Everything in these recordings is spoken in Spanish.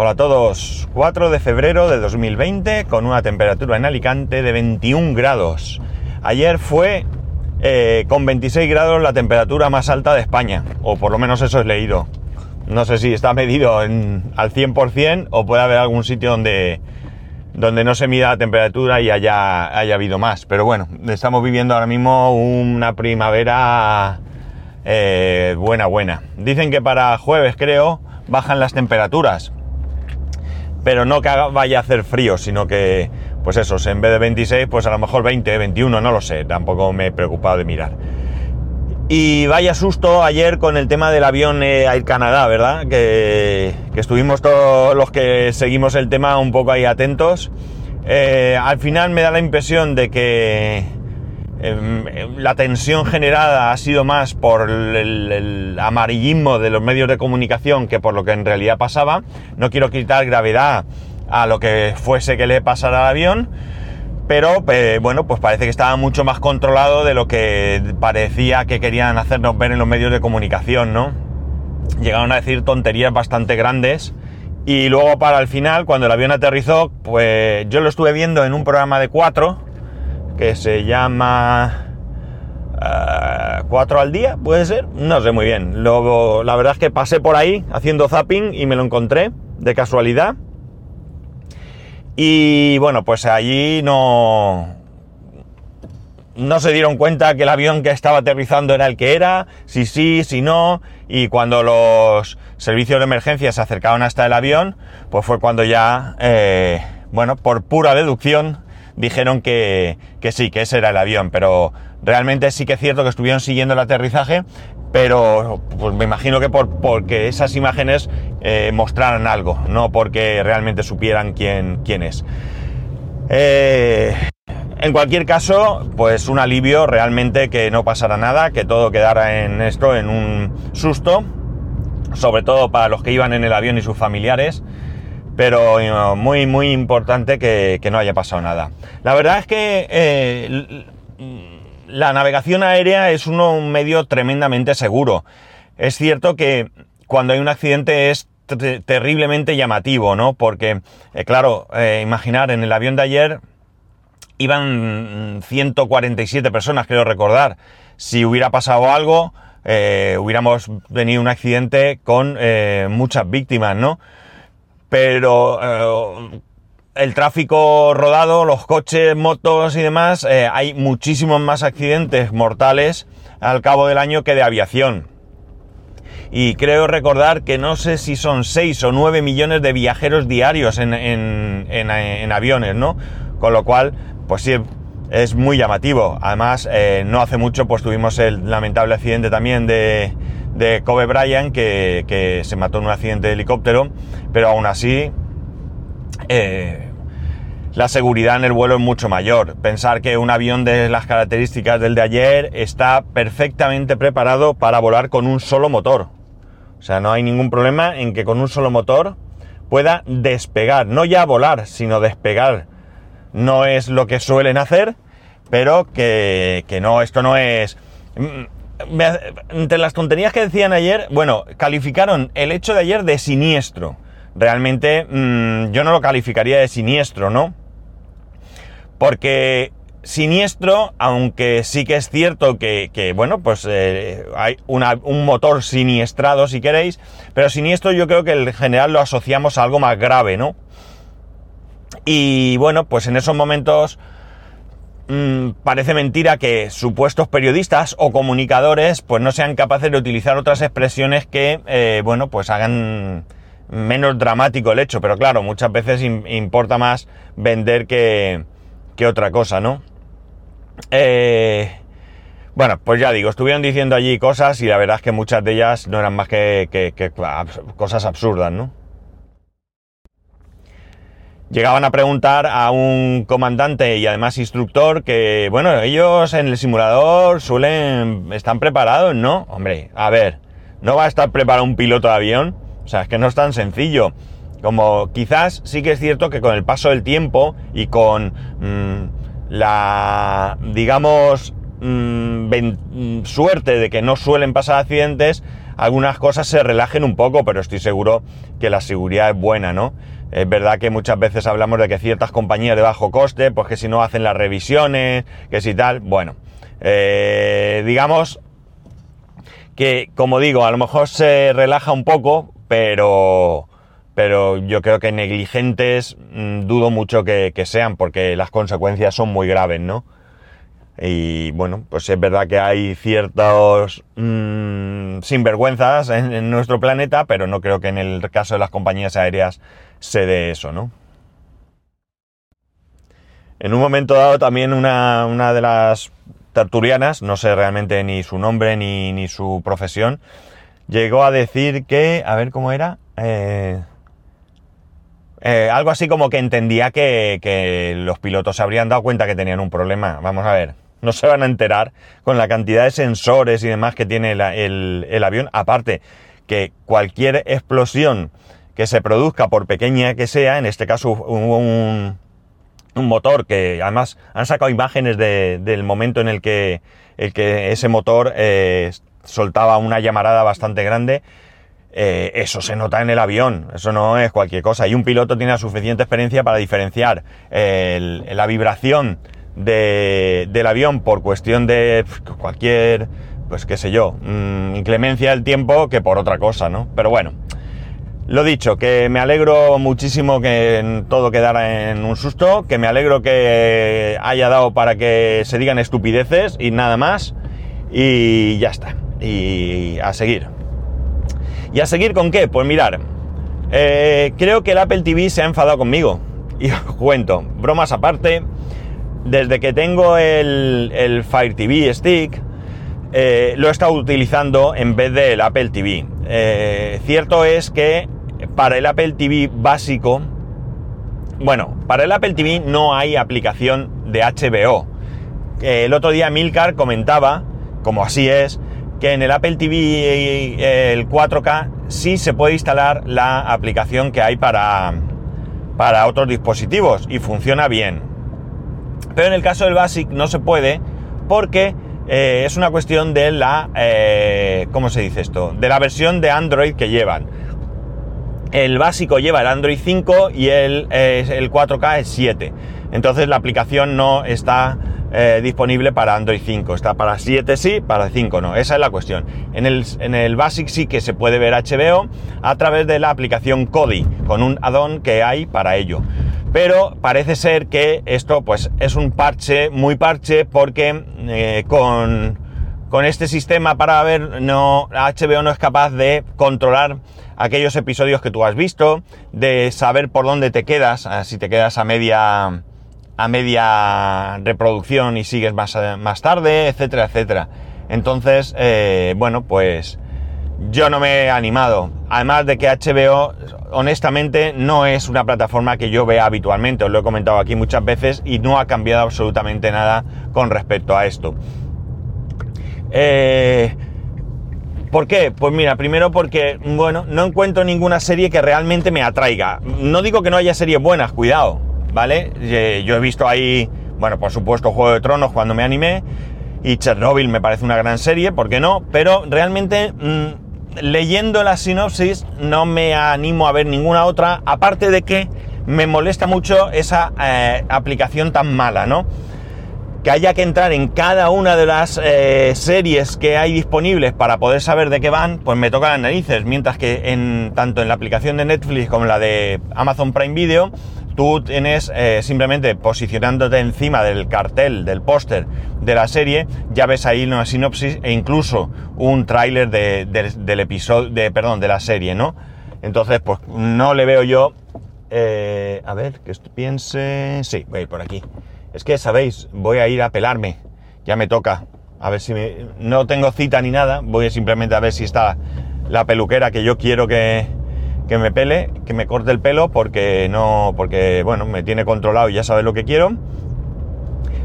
Hola a todos, 4 de febrero de 2020 con una temperatura en Alicante de 21 grados. Ayer fue eh, con 26 grados la temperatura más alta de España, o por lo menos eso he leído. No sé si está medido en, al 100% o puede haber algún sitio donde, donde no se mida la temperatura y haya, haya habido más. Pero bueno, estamos viviendo ahora mismo una primavera eh, buena, buena. Dicen que para jueves, creo, bajan las temperaturas. Pero no que vaya a hacer frío, sino que, pues eso, en vez de 26, pues a lo mejor 20, 21, no lo sé. Tampoco me he preocupado de mirar. Y vaya susto ayer con el tema del avión eh, Air Canadá, ¿verdad? Que, estuvimos todos los que seguimos el tema un poco ahí atentos. Eh, al final me da la impresión de que em, la tensión generada ha sido más por el, amarillismo de los medios de comunicación que por lo que en realidad pasaba. No quiero quitar gravedad a lo que fuese que le pasara al avión pero bueno, pues parece que estaba mucho más controlado de lo que parecía que querían hacernos ver en los medios de comunicación, ¿no? Llegaron a decir tonterías bastante grandes y luego para el final, cuando el avión aterrizó, pues yo lo estuve viendo en un programa de cuatro que se llama... Uh, ¿Cuatro al día? ¿Puede ser? No sé muy bien. Luego, la verdad es que pasé por ahí haciendo zapping y me lo encontré de casualidad. Y bueno, pues allí no, no se dieron cuenta que el avión que estaba aterrizando era el que era, si sí, si no, y cuando los servicios de emergencia se acercaron hasta el avión, pues fue cuando ya, eh, bueno, por pura deducción, dijeron que, que, sí, que ese era el avión, pero realmente sí que es cierto que estuvieron siguiendo el aterrizaje, pero pues me imagino que por, porque esas imágenes eh, mostraran algo, no porque realmente supieran quién, es. Eh, en cualquier caso, pues un alivio realmente que no pasara nada, que todo quedara en esto, en un susto, sobre todo para los que iban en el avión y sus familiares, pero eh, muy, muy importante que, no haya pasado nada. La verdad es que la navegación aérea es un medio tremendamente seguro. Es cierto que cuando hay un accidente es terriblemente llamativo, ¿no? Porque, eh, claro, eh, imaginar, en el avión de ayer iban 147 personas, creo recordar. Si hubiera pasado algo, eh, hubiéramos tenido un accidente con muchas víctimas, ¿no? Pero el tráfico rodado, los coches, motos y demás, eh, hay muchísimos más accidentes mortales al cabo del año que de aviación. Y creo recordar que no sé si son 6 o 9 millones de viajeros diarios en, aviones, ¿no? Con lo cual, pues sí, es muy llamativo. Además, eh, no hace mucho pues tuvimos el lamentable accidente también de, de Kobe Bryant, que, que, se mató en un accidente de helicóptero, pero aún así... Eh, la seguridad en el vuelo es mucho mayor. Pensar que un avión de las características del de ayer está perfectamente preparado para volar con un solo motor. O sea, no hay ningún problema en que con un solo motor pueda despegar. No ya volar, sino despegar. No es lo que suelen hacer, pero que, no, esto no es... Entre las tonterías que decían ayer, bueno, calificaron el hecho de ayer de siniestro. Realmente mm, yo no lo calificaría de siniestro, ¿no? Porque siniestro, aunque sí que es cierto que, bueno, pues eh, hay un motor siniestrado si queréis, pero siniestro yo creo que en general lo asociamos a algo más grave, ¿no? Y bueno, pues en esos momentos mm, parece mentira que supuestos periodistas o comunicadores pues no sean capaces de utilizar otras expresiones que, eh, bueno, pues hagan menos dramático el hecho, pero claro, muchas veces importa más vender que que otra cosa, ¿no? Eh, bueno, pues ya digo, estuvieron diciendo allí cosas y la verdad es que muchas de ellas no eran más que, cosas absurdas, ¿no? Llegaban a preguntar a un comandante y además instructor que, bueno, ellos en el simulador suelen, están preparados, ¿no? Hombre, a ver, ¿no va a estar preparado un piloto de avión? O sea, es que no es tan sencillo. Como quizás sí que es cierto que con el paso del tiempo y con mm, la, digamos, mm, suerte de que no suelen pasar accidentes, algunas cosas se relajen un poco, pero estoy seguro que la seguridad es buena, ¿no? Es verdad que muchas veces hablamos de que ciertas compañías de bajo coste, pues que si no hacen las revisiones, que si tal, bueno, eh, digamos que, como digo, a lo mejor se relaja un poco, pero, pero yo creo que negligentes mm, dudo mucho que, sean, porque las consecuencias son muy graves, ¿no? Y bueno, pues es verdad que hay ciertos mm, sinvergüenzas en, nuestro planeta, pero no creo que en el caso de las compañías aéreas se dé eso, ¿no? En un momento dado también una, una de las tertulianas, no sé realmente ni su nombre ni, ni, su profesión, llegó a decir que, a ver cómo era, eh, eh, algo así como que entendía que, que, los pilotos se habrían dado cuenta que tenían un problema. Vamos a ver, no se van a enterar con la cantidad de sensores y demás que tiene el, el avión, aparte que cualquier explosión que se produzca, por pequeña que sea, en este caso un, un motor que además han sacado imágenes del momento en el que, el que ese motor eh, soltaba una llamarada bastante grande. Eh, eso se nota en el avión, eso no es cualquier cosa. Y un piloto tiene la suficiente experiencia para diferenciar la vibración del avión por cuestión de cualquier, pues qué sé yo, mm, inclemencia del tiempo que por otra cosa, ¿no? Pero bueno, lo dicho, que me alegro muchísimo que todo quedara en un susto, que me alegro que haya dado para que se digan estupideces y nada más. Y ya está. Y a seguir. ¿Y a seguir con qué? Pues mirar, eh, creo que el Apple TV se ha enfadado conmigo. Y os cuento, bromas aparte, desde que tengo el, Fire TV Stick, eh, lo he estado utilizando en vez del Apple TV. Eh, cierto es que para el Apple TV básico, bueno, para el Apple TV no hay aplicación de HBO. El otro día Milcar comentaba, como así es, que en el Apple TV el 4K sí se puede instalar la aplicación que hay para, para otros dispositivos y funciona bien. Pero en el caso del Basic no se puede porque eh, es una cuestión de la, eh, ¿cómo se dice esto? De la versión de Android que llevan. El básico lleva el Android 5 y el, el 4K es 7. Entonces la aplicación no está eh, disponible para Android 5. Está para 7 sí, para 5 no. Esa es la cuestión. En el, en el Basic sí que se puede ver HBO a través de la aplicación Kodi, con un add-on que hay para ello. Pero parece ser que esto pues es un parche, muy parche, porque eh, con, con este sistema para ver, no, HBO no es capaz de controlar aquellos episodios que tú has visto, de saber por dónde te quedas, si te quedas a media, a media reproducción y sigues más, más tarde, etcétera, etcétera. Entonces, eh, bueno, pues yo no me he animado. Además de que HBO, honestamente, no es una plataforma que yo vea habitualmente, os lo he comentado aquí muchas veces y no ha cambiado absolutamente nada con respecto a esto. Eh, ¿Por qué? Pues mira, primero porque, bueno, no encuentro ninguna serie que realmente me atraiga. No digo que no haya series buenas, cuidado, ¿vale? Eh, yo he visto ahí, bueno, por supuesto, Juego de Tronos cuando me animé, y Chernobyl me parece una gran serie, ¿por qué no? Pero realmente, mm, leyendo la sinopsis, no me animo a ver ninguna otra, aparte de que me molesta mucho esa eh, aplicación tan mala, ¿no? Que haya que entrar en cada una de las eh, series que hay disponibles para poder saber de qué van, pues me toca las narices. Mientras que en, tanto en la aplicación de Netflix como en la de Amazon Prime Video, tú tienes eh, simplemente posicionándote encima del cartel, del póster de la serie, ya ves ahí una sinopsis e incluso un tráiler del episodio, de, perdón, de la serie, ¿no? Entonces, pues no le veo yo... Eh, a ver, que piense... Sí, voy por aquí. Es que, sabéis, voy a ir a pelarme. Ya me toca. A ver si me... No tengo cita ni nada. Voy simplemente a ver si está la peluquera que yo quiero que, que me pele, que me corte el pelo, porque no... Porque, bueno, me tiene controlado y ya sabe lo que quiero.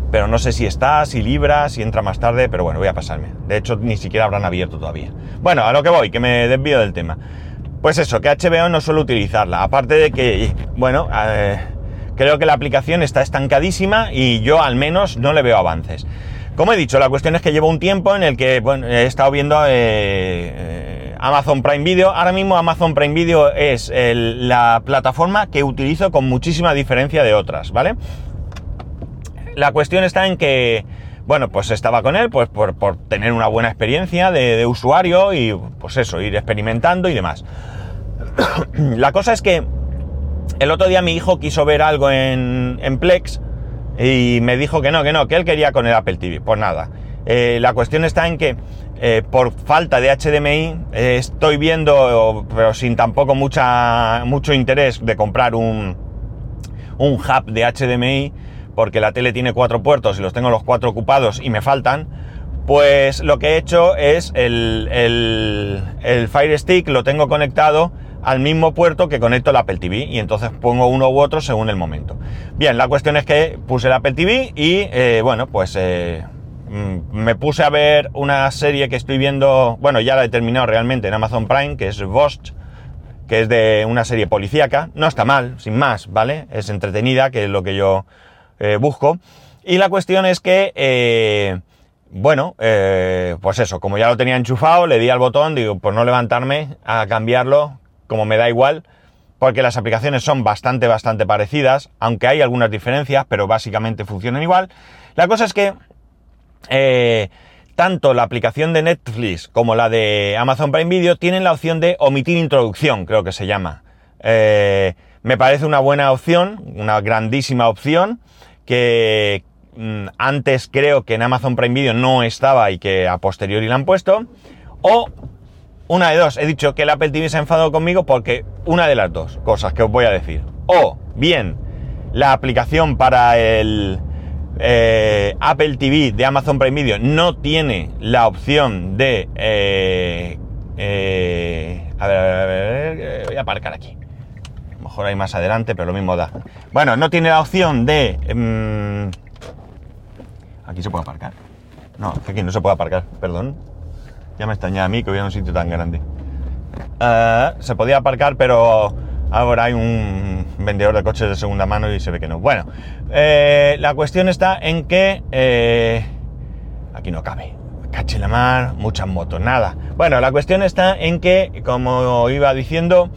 Pero no sé si está, si libra, si entra más tarde, pero bueno, voy a pasarme. De hecho, ni siquiera habrán abierto todavía. Bueno, a lo que voy, que me desvío del tema. Pues eso, que HBO no suelo utilizarla. Aparte de que, bueno, eh, Creo que la aplicación está estancadísima y yo al menos no le veo avances. Como he dicho, la cuestión es que llevo un tiempo en el que he estado viendo eh, eh, Amazon Prime Video. Ahora mismo Amazon Prime Video es la plataforma que utilizo con muchísima diferencia de otras, ¿vale? La cuestión está en que, bueno, pues estaba con él pues por, tener una buena experiencia de, usuario y pues eso, ir experimentando y demás. la cosa es que el otro día mi hijo quiso ver algo en, Plex y me dijo que no, que no, que él quería con el Apple TV. Pues nada, eh, la cuestión está en que eh, por falta de HDMI eh, estoy viendo, pero sin tampoco mucha, mucho interés de comprar un, un hub de HDMI, porque la tele tiene cuatro puertos y los tengo los cuatro ocupados y me faltan. Pues lo que he hecho es el, el Fire Stick lo tengo conectado al mismo puerto que conecto el Apple TV y entonces pongo uno u otro según el momento. Bien, la cuestión es que puse el Apple TV y bueno, pues Mm, me puse a ver una serie que estoy viendo, bueno, ya la he terminado realmente en Amazon Prime, que es Ghost, que es de una serie policíaca. No está mal, sin más, ¿vale? Es entretenida, que es lo que yo eh, busco. Y la cuestión es que, eh, bueno, eh, pues eso, como ya lo tenía enchufado, le di al botón, digo, por no levantarme a cambiarlo, como me da igual, porque las aplicaciones son bastante, bastante parecidas, aunque hay algunas diferencias, pero básicamente funcionan igual. La cosa es que eh, tanto la aplicación de Netflix como la de Amazon Prime Video tienen la opción de omitir introducción, creo que se llama. Eh, me parece una buena opción, una grandísima opción, que mm, antes creo que en Amazon Prime Video no estaba y que a posteriori la han puesto. O una de dos, he dicho que el Apple TV se ha enfadado conmigo porque una de las dos cosas que os voy a decir. O bien la aplicación para el, eh, Apple TV de Amazon Prime Video no tiene la opción de... Eh, eh, a, ver, a, ver, voy a aparcar aquí. A lo mejor hay más adelante, pero lo mismo da. Bueno, no tiene la opción de... Em, aquí se puede aparcar. No, aquí no se puede aparcar, perdón. Ya me extraña a mí que hubiera un sitio tan grande. se podía aparcar, pero ahora hay un vendedor de coches de segunda mano y se ve que no. Bueno, eh, la cuestión está en que... Eh, aquí no cabe. Cache la mar, muchas motos, nada. Bueno, la cuestión está en que, como iba diciendo,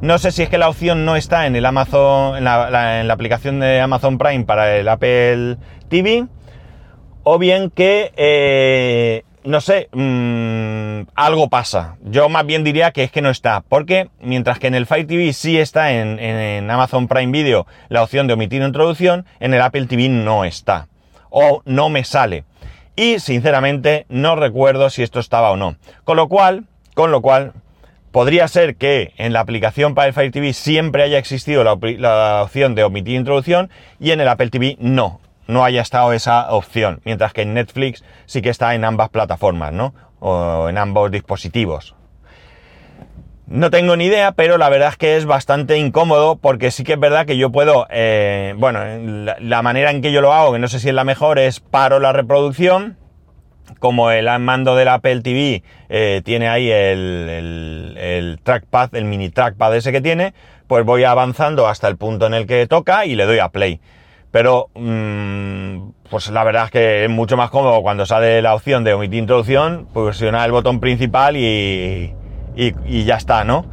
no sé si es que la opción no está en el Amazon, en la, aplicación de Amazon Prime para el Apple TV, o bien que eh, no sé, mmm, algo pasa. Yo más bien diría que es que no está, porque mientras que en el Fire TV sí está en, Amazon Prime Video la opción de omitir introducción, en el Apple TV no está. O no me sale. Y sinceramente no recuerdo si esto estaba o no. Con lo cual, con lo cual, podría ser que en la aplicación para el Fire TV siempre haya existido la opción de omitir introducción y en el Apple TV no no haya estado esa opción, mientras que en Netflix sí que está en ambas plataformas, ¿no? O en ambos dispositivos. No tengo ni idea, pero la verdad es que es bastante incómodo porque sí que es verdad que yo puedo, eh, bueno, la, manera en que yo lo hago, que no sé si es la mejor, es paro la reproducción, como el mando del Apple TV eh, tiene ahí el, el, el, trackpad, el mini trackpad ese que tiene, pues voy avanzando hasta el punto en el que toca y le doy a play. Pero, mm, pues la verdad es que es mucho más cómodo cuando sale la opción de omitir introducción, presionar el botón principal y, y, ya está, ¿no?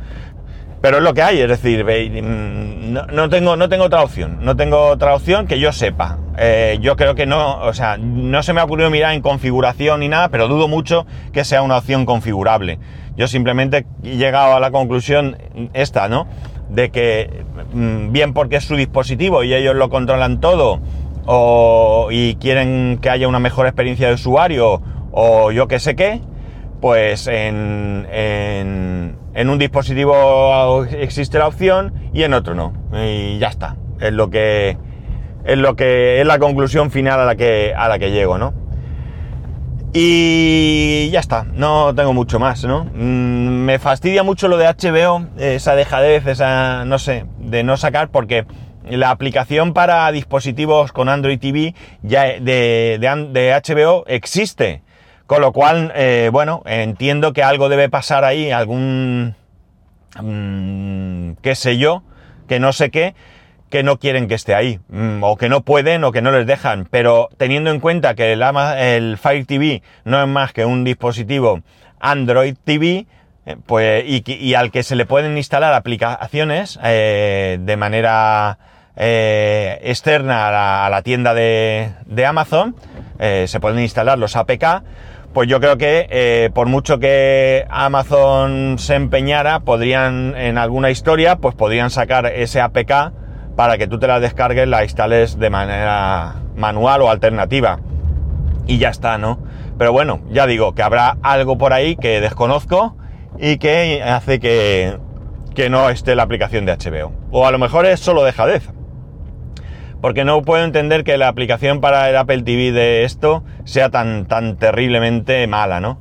Pero es lo que hay, es decir, mm, no, tengo, no tengo otra opción, no tengo otra opción que yo sepa. Eh, yo creo que no, o sea, no se me ha ocurrido mirar en configuración ni nada, pero dudo mucho que sea una opción configurable. Yo simplemente he llegado a la conclusión esta, ¿no? De que mm, bien porque es su dispositivo y ellos lo controlan todo, o, y quieren que haya una mejor experiencia de usuario, o yo que sé qué, pues en, en, un dispositivo existe la opción y en otro no. Y ya está. Es lo que es lo que es la conclusión final a la que a la que llego, ¿no? Y ya está, no tengo mucho más, ¿no? Mm, me fastidia mucho lo de HBO, esa dejadez, esa, no sé, de no sacar, porque la aplicación para dispositivos con Android TV ya de, de, HBO existe. Con lo cual, eh, bueno, entiendo que algo debe pasar ahí, algún, mm, qué sé yo, que no sé qué, que no quieren que esté ahí, mm, o que no pueden o que no les dejan, pero teniendo en cuenta que el, el Fire TV no es más que un dispositivo Android TV, eh, pues, y, al que se le pueden instalar aplicaciones eh, de manera eh, externa a la, tienda de, de Amazon, se pueden instalar los APK, pues yo creo que por mucho que Amazon se empeñara, podrían en alguna historia, pues podrían sacar ese APK para que tú te la descargues, la instales de manera manual o alternativa. Y ya está, ¿no? Pero bueno, ya digo que habrá algo por ahí que desconozco y que hace que, que no esté la aplicación de HBO. O a lo mejor es solo dejadez. Porque no puedo entender que la aplicación para el Apple TV de esto sea tan, tan terriblemente mala, ¿no?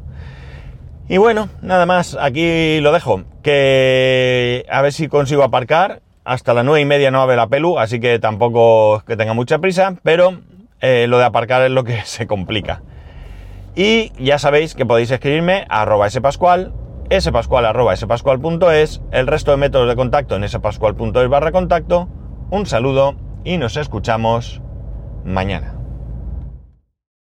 Y bueno, nada más, aquí lo dejo. Que a ver si consigo aparcar. Hasta las nueve y media no abre la pelu, así que tampoco que tenga mucha prisa, pero eh, lo de aparcar es lo que se complica. Y ya sabéis que podéis escribirme a arroba spascual, spascual arroba spascual.es, el resto de métodos de contacto en spascual.es barra contacto. Un saludo y nos escuchamos mañana.